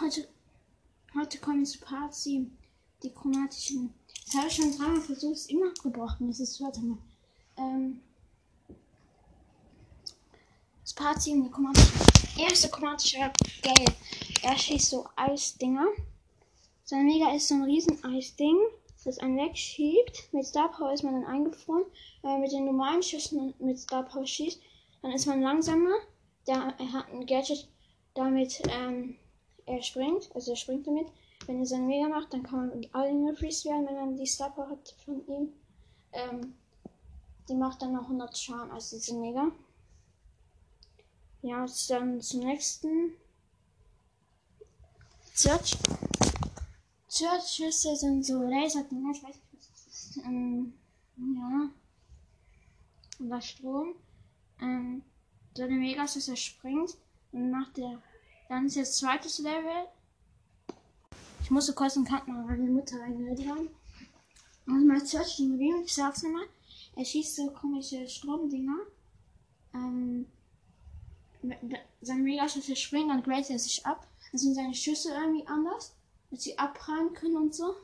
Heute, heute kommen zu Part 7. Die chromatischen. Das habe ich schon dreimal versucht, ist immer gebrochen. Das ist warte mal. Ähm, das Part 7, die chromatische. Erste chromatische Gelb. Er schießt so Eisdinger. Sein Mega ist so ein riesen Eisding, das einen wegschiebt. Mit Star Power ist man dann eingefroren. Wenn man mit den normalen Schüssen mit Star Power schießt, dann ist man langsamer. Der, er hat ein Gadget, damit ähm, er springt. Also er springt damit. Wenn er sein Mega macht, dann kann man mit allen Freeze werden, wenn man die Star hat von ihm. Ähm, die macht dann noch 100 Schaden, also diese Mega. Ja, jetzt dann zum nächsten. Search. Search-Schüsse sind so Laserdinger, ich weiß nicht, was das ist. Ähm, ja. Oder Strom. Ähm, seine Megas, dass er springt. Und macht der. Dann ist jetzt zweites Level. Ich musste kurz einen weil meine Mutter reingeredet haben. Mal Search die Bewegung, ich sag's nochmal. Er schießt so komische Stromdinger. Ähm, sein Mega-Schüsse springen, dann gradet er sich ab. Dann sind seine Schüsse irgendwie anders, dass sie abprallen können und so.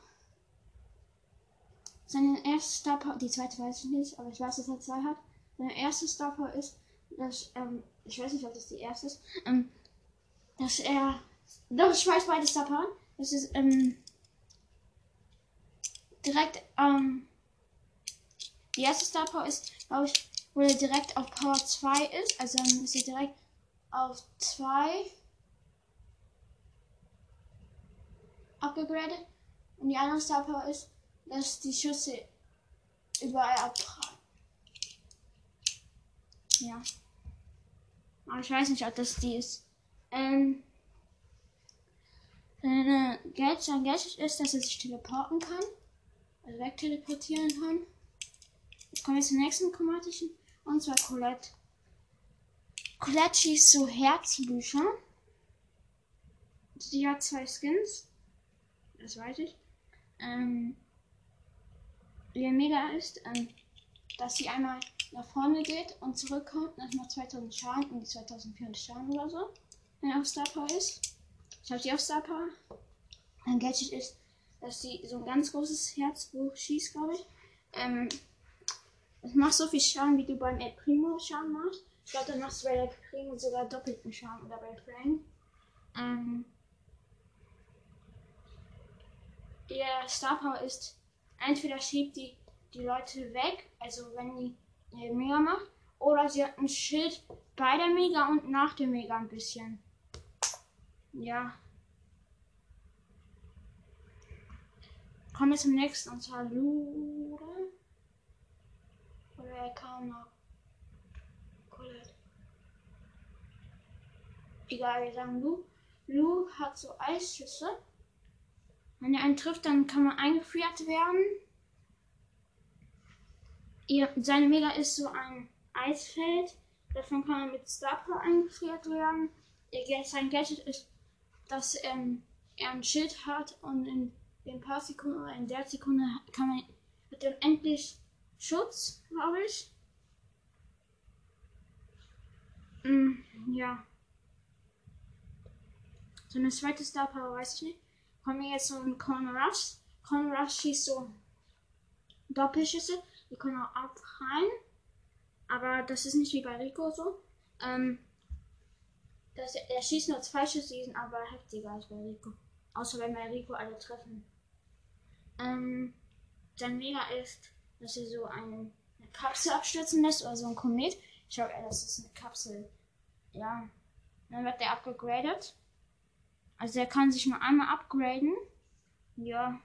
Seine erste Star die zweite weiß ich nicht, aber ich weiß, dass er zwei hat. Seine erste Star ist, dass, ähm, ich weiß nicht, ob das die erste ist, ähm, dass er, doch, ich weiß beide Star Power. Das ist, ähm, direkt, ähm, die erste Star Power ist, glaube ich, wo er direkt auf Power 2 ist. Also dann ist er direkt auf 2 abgegradet. Und die andere Star Power ist, dass die Schüsse überall abprallen. Ja. Aber ich weiß nicht, ob das die ist. Ähm. Seine Gadget, sein Gadget ist, dass er sich teleporten kann. Also wegteleportieren kann. Jetzt kommen wir zur nächsten chromatischen. Und zwar Colette. Colette schießt so Herzbücher. Sie hat zwei Skins. Das weiß ich. Ähm, ihr Mega ist, ähm, dass sie einmal nach vorne geht und zurückkommt. Das macht 2000 Schaden und 2400 Schaden oder so. Wenn er auf Star Power ist. Ich habe sie auf Star Power. Ein Gadget ist, dass sie so ein ganz großes Herzbuch schießt, glaube ich. Ähm, es macht so viel Schaden, wie du beim El Primo Schaden machst. Ich glaube, dann machst du bei El Primo sogar doppelten Schaden oder bei Frank. Ähm, ihr Star Power ist, entweder schiebt die die Leute weg, also wenn die äh, Mega macht, oder sie hat ein Schild bei der Mega und nach der Mega ein bisschen. Ja. Kommen wir zum nächsten und zwar Lure. Oder er noch. Colette. Egal, wir sagen Lu. Lu hat so Eisschüsse. Wenn er einen trifft, dann kann man eingefriert werden. Ihr, seine Mega ist so ein Eisfeld. Davon kann man mit Star Power eingefriert werden. Sein Gadget ist, dass ähm, er ein Schild hat und in den paar Sekunden oder in der Sekunde kann man hat er endlich Schutz, glaube ich. Mm, ja. So eine zweite Star Power weiß ich nicht. Kommen wir jetzt zum Conor Ruffs. Conor Ruffs schießt so Doppelschüsse. Die können auch abprallen. Aber das ist nicht wie bei Rico so. Ähm, das, er schießt nur zwei Schüsse, die sind aber heftiger als bei Rico. Außer wenn bei Rico alle treffen. Ähm, sein Mega ist, dass er so eine, eine Kapsel abstürzen lässt oder so ein Komet. Ich glaube, das ist eine Kapsel. Ja. Dann wird der abgegradet. Also er kann sich nur einmal upgraden. Ja.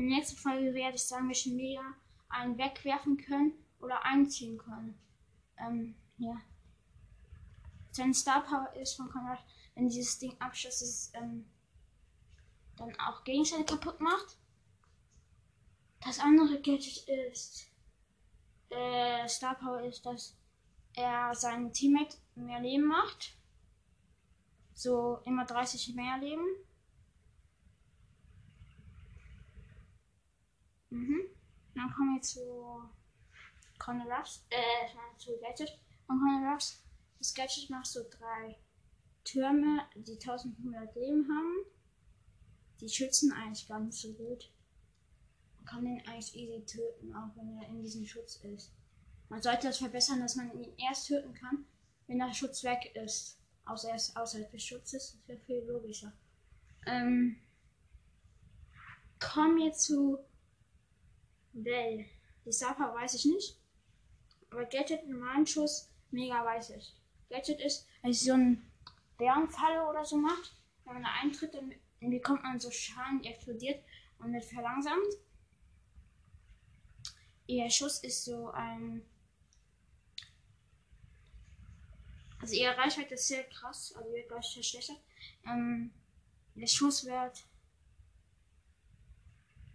In der nächsten Folge werde ich sagen, welchen Mega einen wegwerfen können oder einziehen können. Ähm, ja. Sein Star Power ist von Konrad, wenn dieses Ding abschießt, es ähm, dann auch Gegenstände kaputt macht. Das andere Gadget ist, äh, Star Power ist, dass er seinen Teammate mehr Leben macht. So immer 30 mehr Leben. Mhm. Dann kommen wir zu Conor Ruffs, äh, zu Gadget von Conor Ruffs. Das Gadget macht so drei Türme, die 1500 Leben haben. Die schützen eigentlich gar nicht so gut. Man kann den eigentlich easy töten, auch wenn er in diesem Schutz ist. Man sollte das verbessern, dass man ihn erst töten kann, wenn der Schutz weg ist. Außer er ist außerhalb des Schutzes. Das wäre viel logischer. Ähm, kommen wir zu Bell. Die Star Power weiß ich nicht. Aber Gadget normalen Schuss, mega weiß ich. Gadget ist, als so ein Bärenfalle oder so macht. Wenn man da eintritt, dann bekommt man so Schaden, die explodiert und wird verlangsamt. Ihr Schuss ist so ein. Also ihre Reichweite ist sehr krass, also wird gleich verschlechtert. Ähm, der Schuss wird.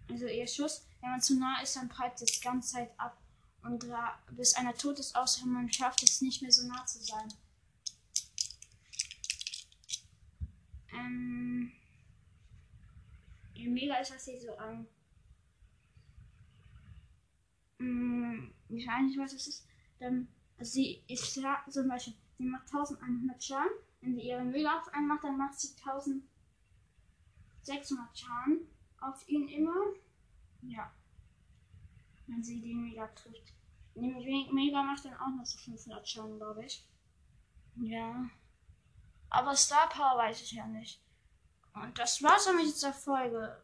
Also ihr Schuss, wenn man zu nah ist, dann prallt es die ganze Zeit ab. Und da, bis einer tot ist, außer man schafft es nicht mehr so nah zu sein. Ähm, mega ist, dass sie so ähm, mh, ich weiß nicht, was es ist. Dann, also sie ist ja zum Beispiel, sie macht 1100 Schaden. Wenn sie ihre Mega auf einen macht, dann macht sie 1600 Schaden auf ihn immer. Ja. Wenn sie den Mega trifft. Nämlich Mega macht dann auch noch so 500 Schaden, glaube ich. Ja. Aber Star Power weiß ich ja nicht. Und das war's dann mit dieser Folge.